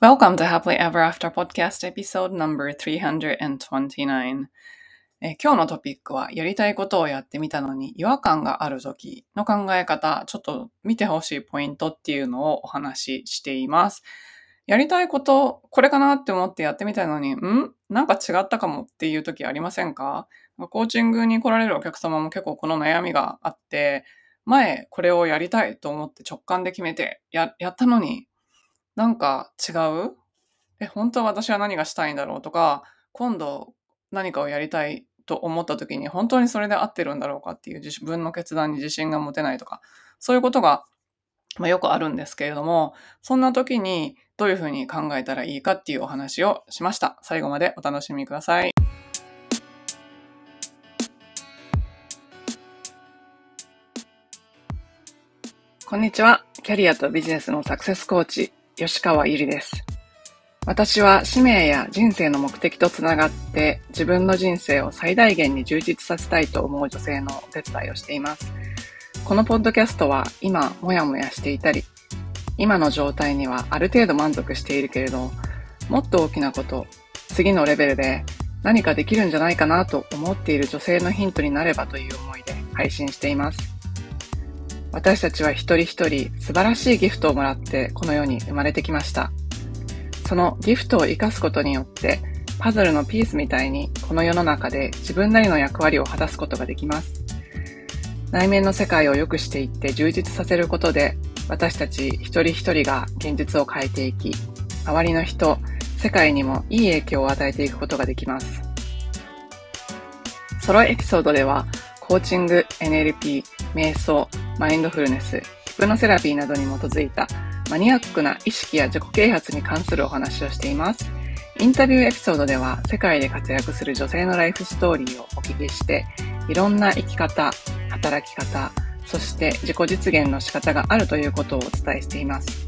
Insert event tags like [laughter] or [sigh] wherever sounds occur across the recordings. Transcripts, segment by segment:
Welcome to Happily Ever After Podcast Episode No.329 え今日のトピックはやりたいことをやってみたのに違和感がある時の考え方、ちょっと見てほしいポイントっていうのをお話ししています。やりたいこと、これかなって思ってやってみたのに、ん？なんか違ったかもっていう時ありませんか？コーチングに来られるお客様も結構この悩みがあって、前これをやりたいと思って直感で決めてやったのに、なんか違う？え、本当は私は何がしたいんだろうとか、今度何かをやりたいと思った時に本当にそれで合ってるんだろうかっていう自分の決断に自信が持てないとか、そういうことが、まあ、よくあるんですけれども、そんな時にどういうふうに考えたらいいかっていうお話をしました。最後までお楽しみください。こんにちは。キャリアとビジネスのサクセスコーチ、吉川ゆりです。私は使命や人生の目的とつながって自分の人生を最大限に充実させたいと思う女性のお手伝いをしています。このポッドキャストは今もやもやしていたり、今の状態にはある程度満足しているけれど、もっと大きなこと、次のレベルで何かできるんじゃないかなと思っている女性のヒントになればという思いで配信しています。私たちは一人一人素晴らしいギフトをもらってこの世に生まれてきました。そのギフトを活かすことによって、パズルのピースみたいにこの世の中で自分なりの役割を果たすことができます。内面の世界を良くしていって充実させることで、私たち一人一人が現実を変えていき、周りの人、世界にもいい影響を与えていくことができます。ソロエピソードでは、コーチング、NLP、瞑想、マインドフルネス、ヒプノセラピーなどに基づいたマニアックな意識や自己啓発に関するお話をしています。インタビューエピソードでは世界で活躍する女性のライフストーリーをお聞きして、いろんな生き方、働き方、そして自己実現の仕方があるということをお伝えしています。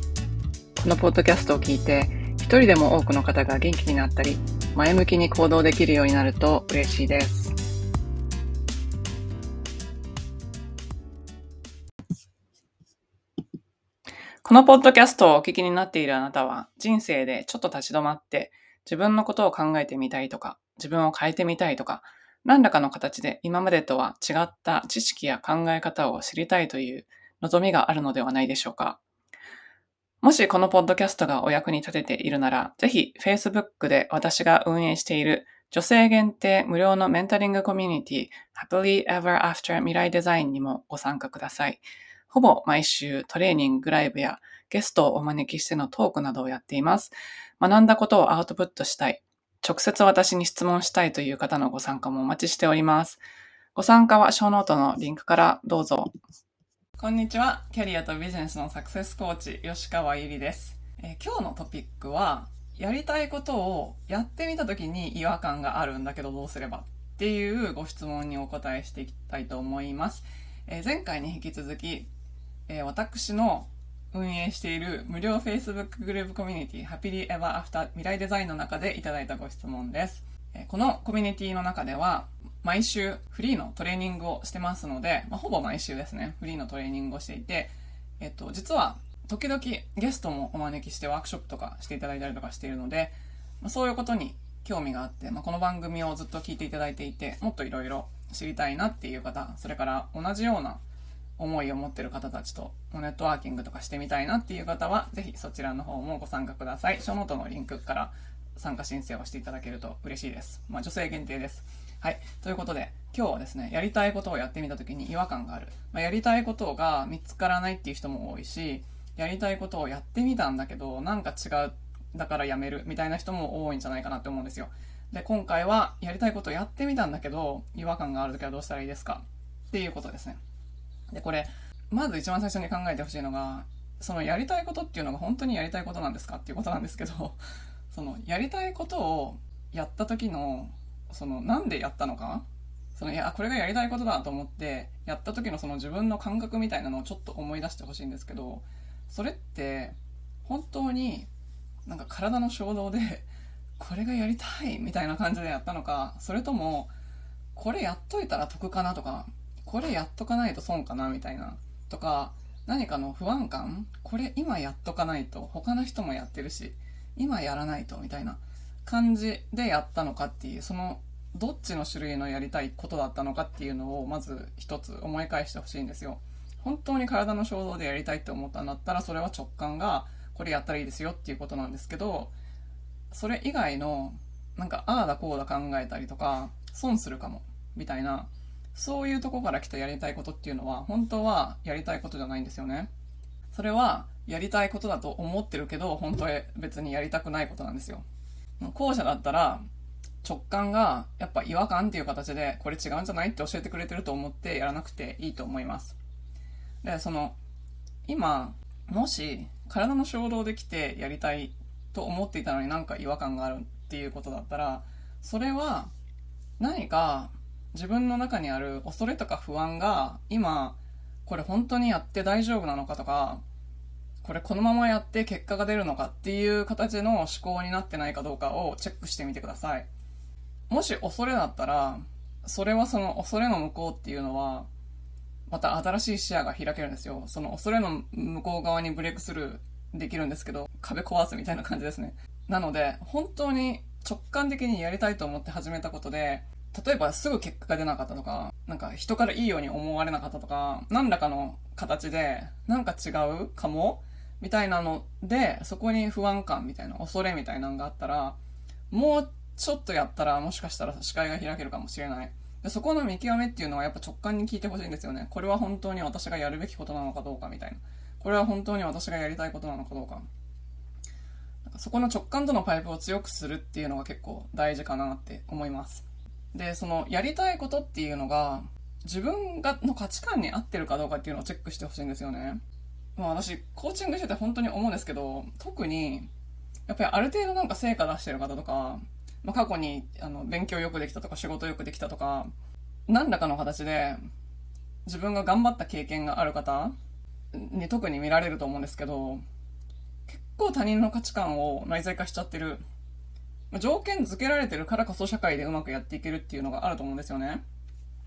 このポッドキャストを聞いて、一人でも多くの方が元気になったり、前向きに行動できるようになると嬉しいです。このポッドキャストをお聞きになっているあなたは、人生でちょっと立ち止まって、自分のことを考えてみたいとか、自分を変えてみたいとか、何らかの形で今までとは違った知識や考え方を知りたいという望みがあるのではないでしょうか。もしこのポッドキャストがお役に立てているなら、ぜひ Facebook で私が運営している女性限定無料のメンタリングコミュニティ Happily Ever After 未来デザインにもご参加ください。ほぼ毎週トレーニング、ライブやゲストをお招きしてのトークなどをやっています。学んだことをアウトプットしたい。直接私に質問したいという方のご参加もお待ちしております。ご参加はショーノートのリンクからどうぞ。こんにちは。キャリアとビジネスのサクセスコーチ、吉川ゆりです。えー今日のトピックは、やりたいことをやってみた時に違和感があるんだけどどうすれば？っていうご質問にお答えしていきたいと思います。えー前回に引き続き、えー私の運営している無料 Facebook グループコミュニティ Happily Ever After 未来デザインの中でいただいたご質問です。えこのコミュニティの中では毎週フリーのトレーニングをしてますので、まあ、ほぼ毎週ですね、フリーのトレーニングをしていて、えっと、実は時々ゲストもお招きしてワークショップとかしていただいたりとかしているので、まあ、そういうことに興味があって、まあ、この番組をずっと聞いていただいていて、もっといろいろ知りたいなっていう方、それから同じような思いを持ってる方たちとネットワーキングとかしてみたいなっていう方は、ぜひそちらの方もご参加ください。ショノートのリンクから参加申請をしていただけると嬉しいです。まあ、女性限定です。はい。ということで、今日はですね、やりたいことをやってみたときに違和感がある。まあ、やりたいことが見つからないっていう人も多いし、やりたいことをやってみたんだけど、なんか違う、だからやめるみたいな人も多いんじゃないかなって思うんですよ。で、今回はやりたいことをやってみたんだけど、違和感があるときはどうしたらいいですか？っていうことですね。で、これ、まず一番最初に考えてほしいのが、そのやりたいことっていうのが本当にやりたいことなんですかっていうことなんですけど、[laughs] そのやりたいことをやった時の、そのなんでやったのか？そのいや、これがやりたいことだと思って、やった時のその自分の感覚みたいなのをちょっと思い出してほしいんですけど、それって本当になんか体の衝動で、[laughs] これがやりたいみたいな感じでやったのか、それとも、これやっといたら得かなとか、これやっとかないと損かなみたいな、とか、何かの不安感？これ今やっとかないと。他の人もやってるし、今やらないとみたいな。感じでやったのかっていうそのどっちの種類のやりたいことだったのかっていうのをまず一つ思い返してほしいんですよ。本当に体の衝動でやりたいって思ったんだったらそれは直感がこれやったらいいですよっていうことなんですけどそれ以外のなんかああだこうだ考えたりとか損するかもみたいな。そういうとこから来たやりたいことっていうのは本当はやりたいことじゃないんですよね。それはやりたいことだと思ってるけど本当は別にやりたくないことなんですよ。後者だったら直感がやっぱ違和感っていう形でこれ違うんじゃないって教えてくれてると思ってやらなくていいと思います。で、その今もし体の衝動で来てやりたいと思っていたのになんか違和感があるっていうことだったらそれは何か自分の中にある恐れとか不安が今これ本当にやって大丈夫なのかとかこれこのままやって結果が出るのかっていう形の思考になってないかどうかをチェックしてみてください。もし恐れだったら、それはその恐れの向こうっていうのは、また新しい視野が開けるんですよ。その恐れの向こう側にブレイクスルーできるんですけど、壁壊すみたいな感じですね。なので、本当に直感的にやりたいと思って始めたことで、例えばすぐ結果が出なかったとか、なんか人からいいように思われなかったとか、何らかの形で、なんか違うかもみたいなので、そこに不安感みたいな、恐れみたいなのがあったら、もうちょっとやったらもしかしたら視界が開けるかもしれない。でそこの見極めっていうのはやっぱ直感に聞いてほしいんですよね。これは本当に私がやるべきことなのかどうかみたいな。これは本当に私がやりたいことなのかどうか。かそこの直感とのパイプを強くするっていうのが結構大事かなって思います。で、そのやりたいことっていうのが自分がの価値観に合ってるかどうかっていうのをチェックしてほしいんですよね。まあ私、コーチングしてて本当に思うんですけど、特にやっぱりある程度なんか成果出してる方とか、まあ、過去にあの勉強よくできたとか仕事よくできたとか何らかの形で自分が頑張った経験がある方に特に見られると思うんですけど結構他人の価値観を内在化しちゃってる条件付けられてるからこそ社会でうまくやっていけるっていうのがあると思うんですよね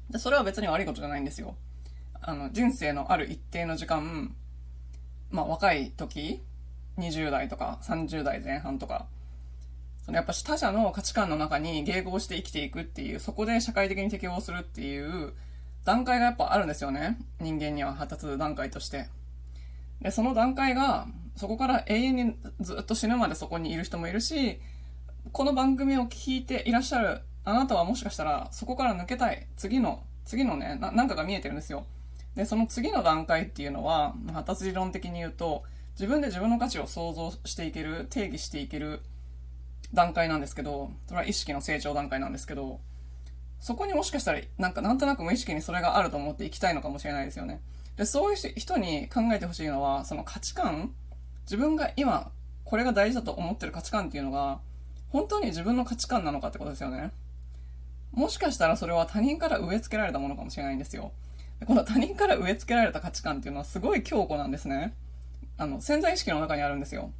でそれは別に悪いことじゃないんですよあの人生のある一定の時間まあ若い時20代とか30代前半とかそのやっぱ他者の価値観の中に迎合して生きていくっていう、そこで社会的に適応するっていう段階がやっぱあるんですよね。人間には発達段階として。で、その段階が、そこから永遠にずっと死ぬまでそこにいる人もいるし、この番組を聞いていらっしゃるあなたはもしかしたらそこから抜けたい。次の、次のね、なんかが見えてるんですよ。で、その次の段階っていうのは、発達理論的に言うと、自分で自分の価値を想像していける、定義していける段階なんですけど、それは意識の成長段階なんですけど、そこにもしかしたら、なんかなんとなく無意識にそれがあると思っていきたいのかもしれないですよね。で、そういう人に考えてほしいのは、その価値観、自分が今、これが大事だと思ってる価値観っていうのが、本当に自分の価値観なのかってことですよね。もしかしたらそれは他人から植え付けられたものかもしれないんですよ。でこの他人から植え付けられた価値観っていうのはすごい強固なんですね。あの、潜在意識の中にあるんですよ。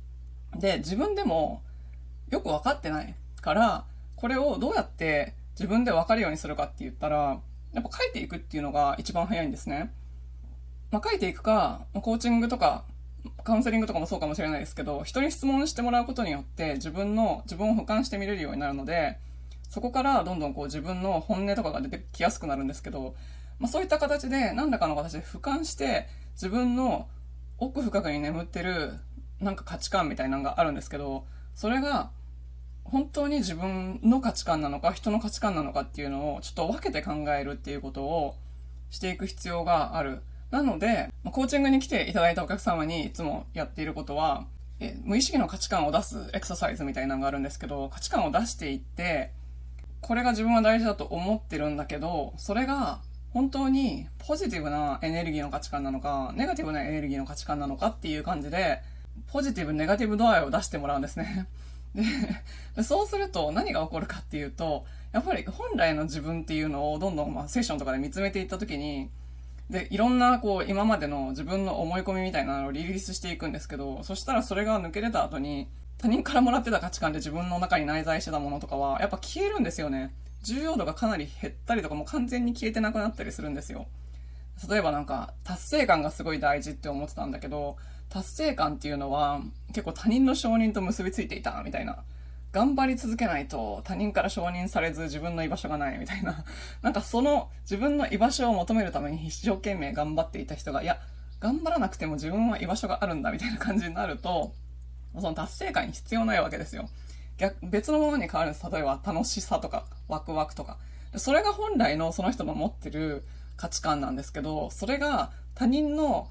で、自分でも、よく分かってないから、これをどうやって自分で分かるようにするかって言ったら、やっぱ書いていくっていうのが一番早いんですね。まあ、書いていくか、コーチングとか、カウンセリングとかもそうかもしれないですけど、人に質問してもらうことによって自分の、自分を俯瞰して見れるようになるので、そこからどんどんこう自分の本音とかが出てきやすくなるんですけど、まあ、そういった形で何らかの形で俯瞰して自分の奥深くに眠ってるなんか価値観みたいなのがあるんですけど、それが本当に自分の価値観なのか人の価値観なのかっていうのをちょっと分けて考えるっていうことをしていく必要がある。なので、コーチングに来ていただいたお客様にいつもやっていることは、え無意識の価値観を出すエクササイズみたいなのがあるんですけど、価値観を出していって、これが自分は大事だと思ってるんだけど、それが本当にポジティブなエネルギーの価値観なのか、ネガティブなエネルギーの価値観なのかっていう感じで、ポジティブ、ネガティブ度合いを出してもらうんですね。[laughs] で、そうすると何が起こるかっていうと、やっぱり本来の自分っていうのをどんどんまあセッションとかで見つめていったときに、で、いろんなこう今までの自分の思い込みみたいなのをリリースしていくんですけど、そしたらそれが抜け出た後に、他人からもらってた価値観で自分の中に内在してたものとかは、やっぱ消えるんですよね。重要度がかなり減ったりとかもう完全に消えてなくなったりするんですよ。例えばなんか達成感がすごい大事って思ってたんだけど達成感っていうのは結構他人の承認と結びついていたみたいな。頑張り続けないと他人から承認されず自分の居場所がないみたいな。[laughs] なんかその自分の居場所を求めるために一生懸命頑張っていた人が、いや、頑張らなくても自分は居場所があるんだみたいな感じになると、その達成感に必要ないわけですよ。逆、別のものに変わるんです。例えば楽しさとか、ワクワクとか。それが本来のその人の持ってる価値観なんですけど、それが他人の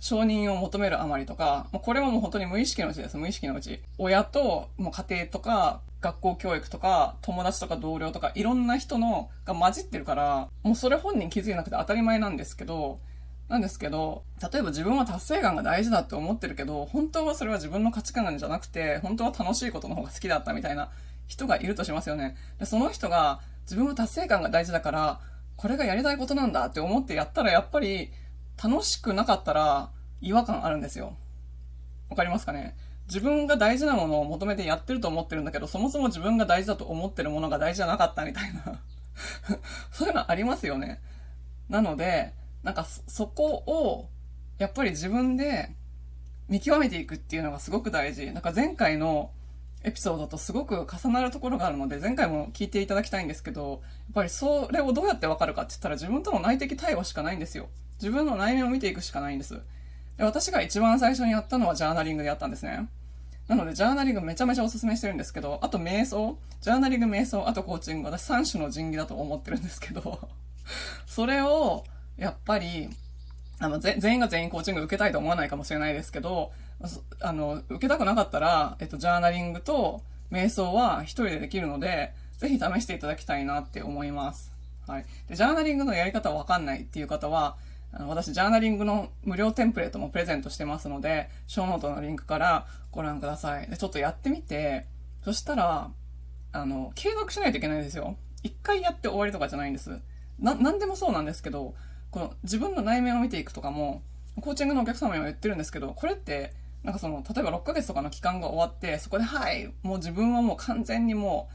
承認を求めるあまりとか、もうこれはもう本当に無意識のうちです。無意識のうち。親と、もう家庭とか、学校教育とか、友達とか同僚とか、いろんな人の、が混じってるから、もうそれ本人気づいなくて当たり前なんですけど、なんですけど、例えば自分は達成感が大事だって思ってるけど、本当はそれは自分の価値観なんじゃなくて、本当は楽しいことの方が好きだったみたいな人がいるとしますよね。で、その人が自分は達成感が大事だから、これがやりたいことなんだって思ってやったらやっぱり楽しくなかったら違和感あるんですよ。わかりますかね？自分が大事なものを求めてやってると思ってるんだけど、そもそも自分が大事だと思ってるものが大事じゃなかったみたいな [laughs] そういうのありますよね。なので、なんかそこを、やっぱり自分で見極めていくっていうのがすごく大事。なんか前回のエピソードとすごく重なるところがあるので、前回も聞いていただきたいんですけど、やっぱりそれをどうやってわかるかって言ったら自分との内的対話しかないんですよ。自分の内面を見ていくしかないんです。で私が一番最初にやったのはジャーナリングでやったんですね。なので、ジャーナリングめちゃめちゃおすすめしてるんですけど、あと瞑想、ジャーナリング瞑想、あとコーチング、私3種の神器だと思ってるんですけど、[laughs] それを、やっぱり、あの、全員が全員コーチング受けたいと思わないかもしれないですけど、あの、受けたくなかったら、えっと、ジャーナリングと瞑想は一人でできるので、ぜひ試していただきたいなって思います。はい。で、ジャーナリングのやり方わかんないっていう方は、あの私、ジャーナリングの無料テンプレートもプレゼントしてますので、ショーノートのリンクからご覧ください。で、ちょっとやってみて、そしたら、あの、継続しないといけないんですよ。一回やって終わりとかじゃないんです。な、なんでもそうなんですけど、この自分の内面を見ていくとかも、コーチングのお客様にも言ってるんですけど、これって、なんかその、例えば6ヶ月とかの期間が終わって、そこで、はい、もう自分はもう完全にも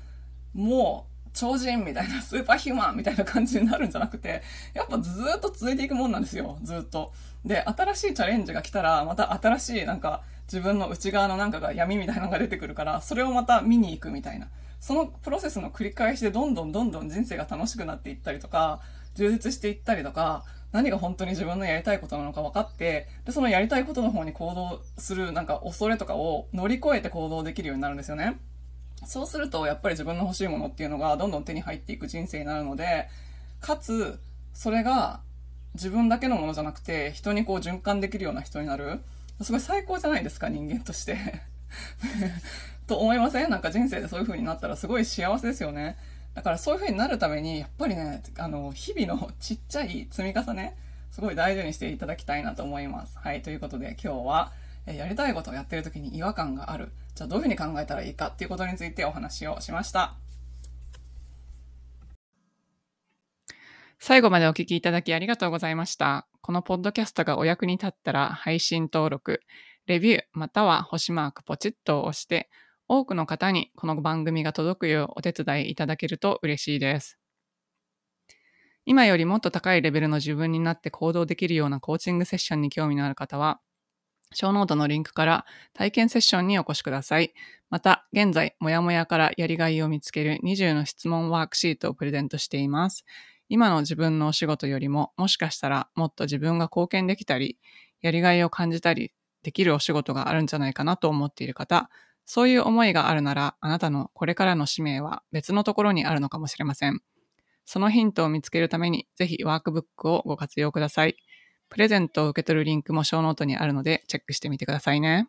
う、もう、超人みたいな、スーパーヒューマンみたいな感じになるんじゃなくて、やっぱずっと続いていくもんなんですよ、ずっと。で、新しいチャレンジが来たら、また新しいなんか、自分の内側のなんかが闇みたいなのが出てくるから、それをまた見に行くみたいな。そのプロセスの繰り返しでどんどんどんどん人生が楽しくなっていったりとか、充実していったりとか、何が本当に自分のやりたいことなのか分かって、で、そのやりたいことの方に行動するなんか恐れとかを乗り越えて行動できるようになるんですよね。そうすると、やっぱり自分の欲しいものっていうのがどんどん手に入っていく人生になるので、かつ、それが自分だけのものじゃなくて、人にこう循環できるような人になる。すごい最高じゃないですか、人間として [laughs] と思いません？なんか人生でそういう風になったらすごい幸せですよね。だからそういう風になるために、やっぱりね、あの、日々の [laughs] ちっちゃい積み重ね、すごい大事にしていただきたいなと思います。はい、ということで今日は、えやりたいことをやってる時に違和感がある。じゃあどういう風に考えたらいいかっていうことについてお話をしました。最後までお聞きいただきありがとうございました。このポッドキャストがお役に立ったら配信登録、レビューまたは星マークポチッと押して多くの方にこの番組が届くようお手伝いいただけると嬉しいです。今よりもっと高いレベルの自分になって行動できるようなコーチングセッションに興味のある方は、ショーノートのリンクから体験セッションにお越しください。また、現在、もやもやからやりがいを見つける20の質問ワークシートをプレゼントしています。今の自分のお仕事よりも、もしかしたらもっと自分が貢献できたり、やりがいを感じたりできるお仕事があるんじゃないかなと思っている方、そういう思いがあるなら、あなたのこれからの使命は別のところにあるのかもしれません。そのヒントを見つけるために、ぜひワークブックをご活用ください。プレゼントを受け取るリンクもショーノートにあるので、チェックしてみてくださいね。